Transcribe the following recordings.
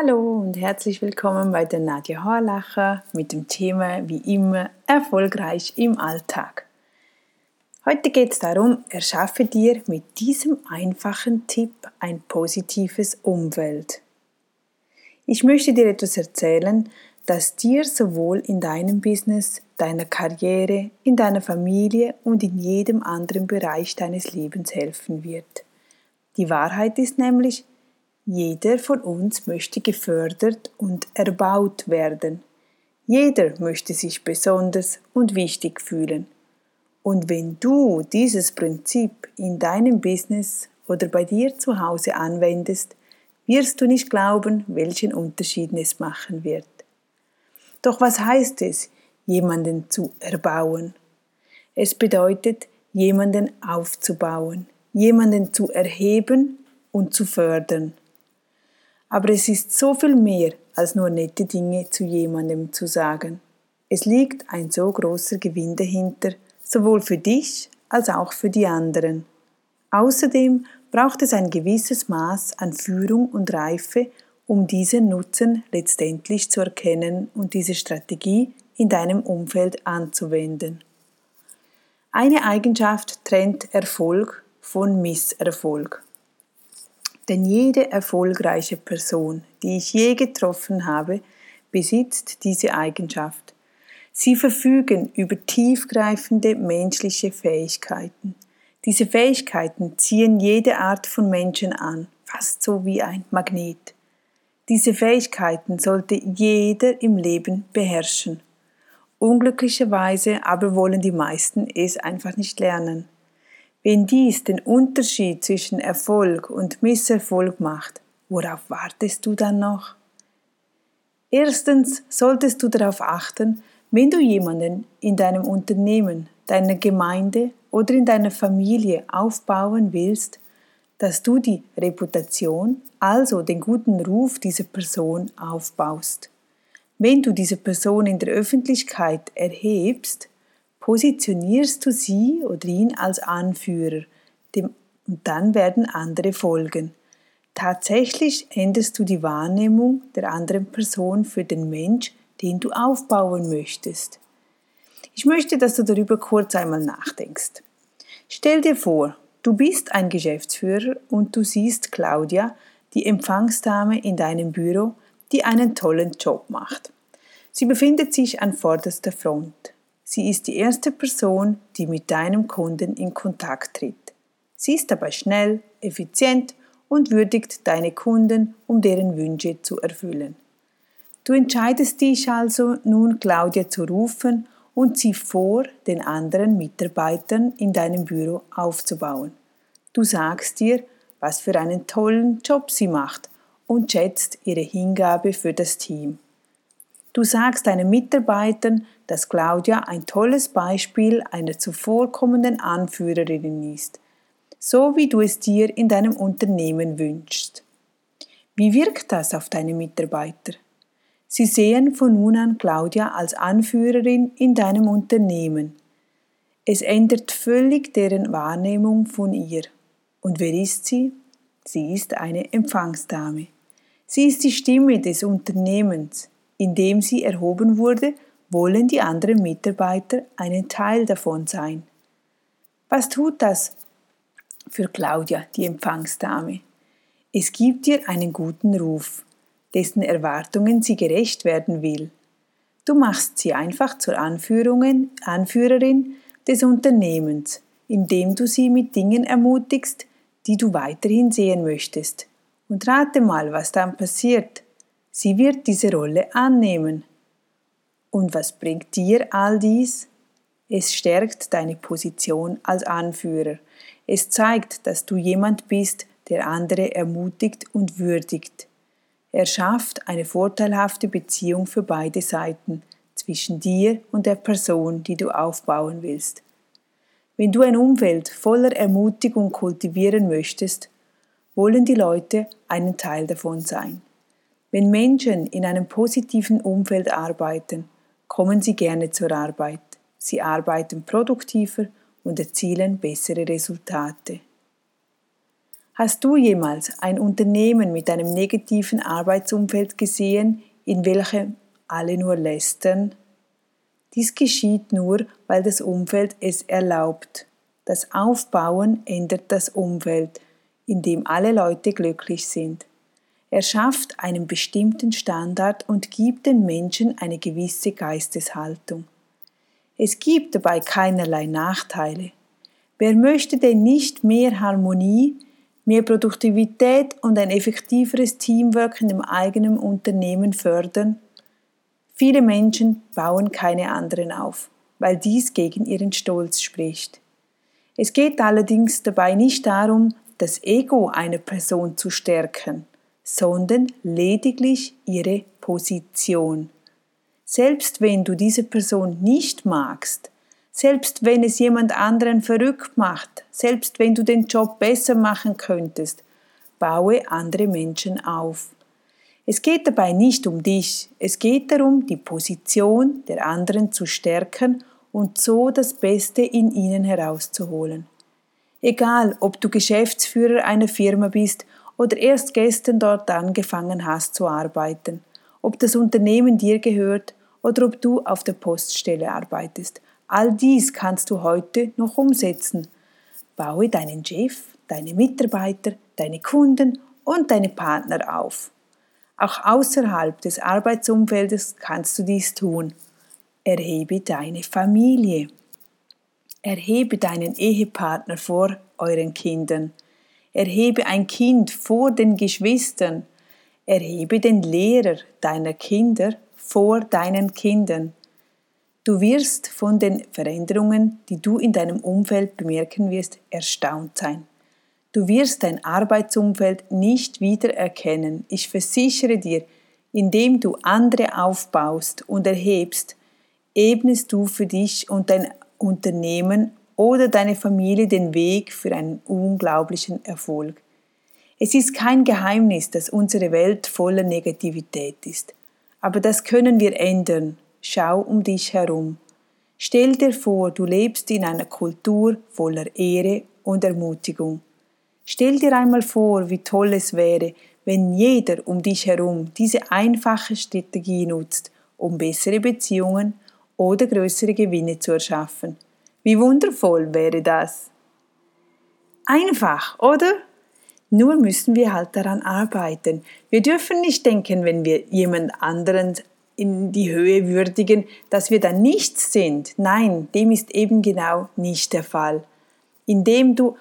Hallo und herzlich willkommen bei der Nadja Horlacher mit dem Thema wie immer erfolgreich im Alltag. Heute geht es darum, erschaffe dir mit diesem einfachen Tipp ein positives Umfeld. Ich möchte dir etwas erzählen, das dir sowohl in deinem Business, deiner Karriere, in deiner Familie und in jedem anderen Bereich deines Lebens helfen wird. Die Wahrheit ist nämlich, jeder von uns möchte gefördert und erbaut werden. Jeder möchte sich besonders und wichtig fühlen. Und wenn du dieses Prinzip in deinem Business oder bei dir zu Hause anwendest, wirst du nicht glauben, welchen Unterschied es machen wird. Doch was heißt es, jemanden zu erbauen? Es bedeutet, jemanden aufzubauen, jemanden zu erheben und zu fördern. Aber es ist so viel mehr als nur nette Dinge zu jemandem zu sagen. Es liegt ein so großer Gewinn dahinter, sowohl für dich als auch für die anderen. Außerdem braucht es ein gewisses Maß an Führung und Reife, um diesen Nutzen letztendlich zu erkennen und diese Strategie in deinem Umfeld anzuwenden. Eine Eigenschaft trennt Erfolg von Misserfolg. Denn jede erfolgreiche Person, die ich je getroffen habe, besitzt diese Eigenschaft. Sie verfügen über tiefgreifende menschliche Fähigkeiten. Diese Fähigkeiten ziehen jede Art von Menschen an, fast so wie ein Magnet. Diese Fähigkeiten sollte jeder im Leben beherrschen. Unglücklicherweise aber wollen die meisten es einfach nicht lernen. Wenn dies den Unterschied zwischen Erfolg und Misserfolg macht, worauf wartest du dann noch? Erstens solltest du darauf achten, wenn du jemanden in deinem Unternehmen, deiner Gemeinde oder in deiner Familie aufbauen willst, dass du die Reputation, also den guten Ruf dieser Person aufbaust. Wenn du diese Person in der Öffentlichkeit erhebst, positionierst du sie oder ihn als Anführer, dem, und dann werden andere folgen. Tatsächlich änderst du die Wahrnehmung der anderen Person für den Mensch, den du aufbauen möchtest. Ich möchte, dass du darüber kurz einmal nachdenkst. Stell dir vor, du bist ein Geschäftsführer und du siehst Claudia, die Empfangsdame in deinem Büro, die einen tollen Job macht. Sie befindet sich an vorderster Front. Sie ist die erste Person, die mit deinem Kunden in Kontakt tritt. Sie ist dabei schnell, effizient und würdigt deine Kunden, um deren Wünsche zu erfüllen. Du entscheidest dich also nun, Claudia zu rufen und sie vor den anderen Mitarbeitern in deinem Büro aufzubauen. Du sagst dir, was für einen tollen Job sie macht und schätzt ihre Hingabe für das Team. Du sagst deinen Mitarbeitern, dass Claudia ein tolles Beispiel einer zuvorkommenden Anführerin ist, so wie du es dir in deinem Unternehmen wünschst. Wie wirkt das auf deine Mitarbeiter? Sie sehen von nun an Claudia als Anführerin in deinem Unternehmen. Es ändert völlig deren Wahrnehmung von ihr. Und wer ist sie? Sie ist eine Empfangsdame. Sie ist die Stimme des Unternehmens. Indem sie erhoben wurde, wollen die anderen Mitarbeiter einen Teil davon sein. Was tut das für Claudia, die Empfangsdame? Es gibt ihr einen guten Ruf, dessen Erwartungen sie gerecht werden will. Du machst sie einfach zur Anführerin des Unternehmens, indem du sie mit Dingen ermutigst, die du weiterhin sehen möchtest. Und rate mal, was dann passiert. Sie wird diese Rolle annehmen. Und was bringt dir all dies? Es stärkt deine Position als Anführer. Es zeigt, dass du jemand bist, der andere ermutigt und würdigt. Er schafft eine vorteilhafte Beziehung für beide Seiten zwischen dir und der Person, die du aufbauen willst. Wenn du ein Umfeld voller Ermutigung kultivieren möchtest, wollen die Leute einen Teil davon sein. Wenn Menschen in einem positiven Umfeld arbeiten, kommen sie gerne zur Arbeit. Sie arbeiten produktiver und erzielen bessere Resultate. Hast du jemals ein Unternehmen mit einem negativen Arbeitsumfeld gesehen, in welchem alle nur lästern? Dies geschieht nur, weil das Umfeld es erlaubt. Das Aufbauen ändert das Umfeld, in dem alle Leute glücklich sind. Er schafft einen bestimmten Standard und gibt den Menschen eine gewisse Geisteshaltung. Es gibt dabei keinerlei Nachteile. Wer möchte denn nicht mehr Harmonie, mehr Produktivität und ein effektiveres Teamwork in dem eigenen Unternehmen fördern? Viele Menschen bauen keine anderen auf, weil dies gegen ihren Stolz spricht. Es geht allerdings dabei nicht darum, das Ego einer Person zu stärken, sondern lediglich ihre Position. Selbst wenn du diese Person nicht magst, selbst wenn es jemand anderen verrückt macht, selbst wenn du den Job besser machen könntest, baue andere Menschen auf. Es geht dabei nicht um dich, es geht darum, die Position der anderen zu stärken und so das Beste in ihnen herauszuholen. Egal, ob du Geschäftsführer einer Firma bist oder erst gestern dort angefangen hast zu arbeiten, ob das Unternehmen dir gehört oder ob du auf der Poststelle arbeitest, All dies kannst du heute noch umsetzen. Baue deinen Chef, deine Mitarbeiter, deine Kunden und deine Partner auf. Auch außerhalb des Arbeitsumfeldes kannst du dies tun. Erhebe deine Familie. Erhebe deinen Ehepartner vor euren Kindern. Erhebe ein Kind vor den Geschwistern. Erhebe den Lehrer deiner Kinder vor deinen Kindern. Du wirst von den Veränderungen, die du in deinem Umfeld bemerken wirst, erstaunt sein. Du wirst dein Arbeitsumfeld nicht wiedererkennen. Ich versichere dir, indem du andere aufbaust und erhebst, ebnest du für dich und dein Unternehmen oder deine Familie den Weg für einen unglaublichen Erfolg. Es ist kein Geheimnis, dass unsere Welt voller Negativität ist. Aber das können wir ändern Schau um dich herum. Stell dir vor, du lebst in einer Kultur voller Ehre und Ermutigung. Stell dir einmal vor, wie toll es wäre, wenn jeder um dich herum diese einfache Strategie nutzt, um bessere Beziehungen oder größere Gewinne zu erschaffen. Wie wundervoll wäre das? Einfach, oder? Nur müssen wir halt daran arbeiten. Wir dürfen nicht denken, wenn wir jemand anderen in die Höhe würdigen, dass wir dann nichts sind. Nein, dem ist eben genau nicht der Fall. Indem du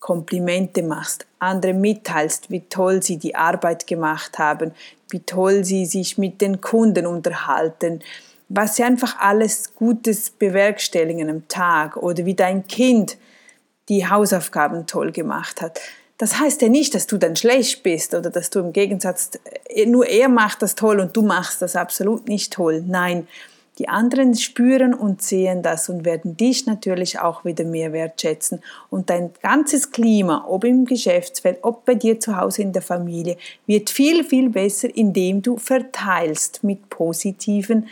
Komplimente machst, andere mitteilst, wie toll sie die Arbeit gemacht haben, wie toll sie sich mit den Kunden unterhalten, was sie einfach alles Gutes bewerkstelligen am Tag oder wie dein Kind die Hausaufgaben toll gemacht hat. Das heißt ja nicht, dass du dann schlecht bist oder dass du im Gegensatz, äh, nur er macht das toll und du machst das absolut nicht toll. Nein, die anderen spüren und sehen das und werden dich natürlich auch wieder mehr wertschätzen. Und dein ganzes Klima, ob im Geschäftsfeld, ob bei dir zu Hause in der Familie, wird viel, viel besser, indem du verteilst mit positiven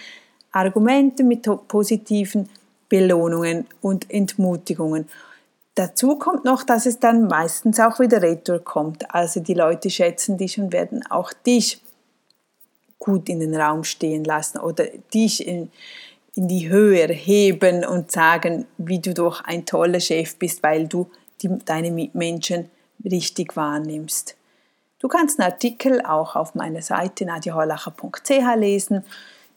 Argumenten, mit positiven Belohnungen und Entmutigungen. Dazu kommt noch, dass es dann meistens auch wieder retour kommt. Also die Leute schätzen dich und werden auch dich gut in den Raum stehen lassen oder dich in, in die Höhe heben und sagen, wie du doch ein toller Chef bist, weil du die, deine Mitmenschen richtig wahrnimmst. Du kannst einen Artikel auch auf meiner Seite nadiaholacher.ch lesen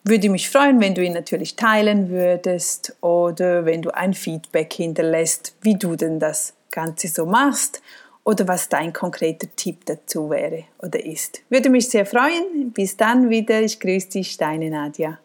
würde mich freuen, wenn du ihn natürlich teilen würdest oder wenn du ein Feedback hinterlässt, wie du denn das Ganze so machst oder was dein konkreter Tipp dazu wäre oder ist. Würde mich sehr freuen. Bis dann wieder. Ich grüße dich, deine Nadja.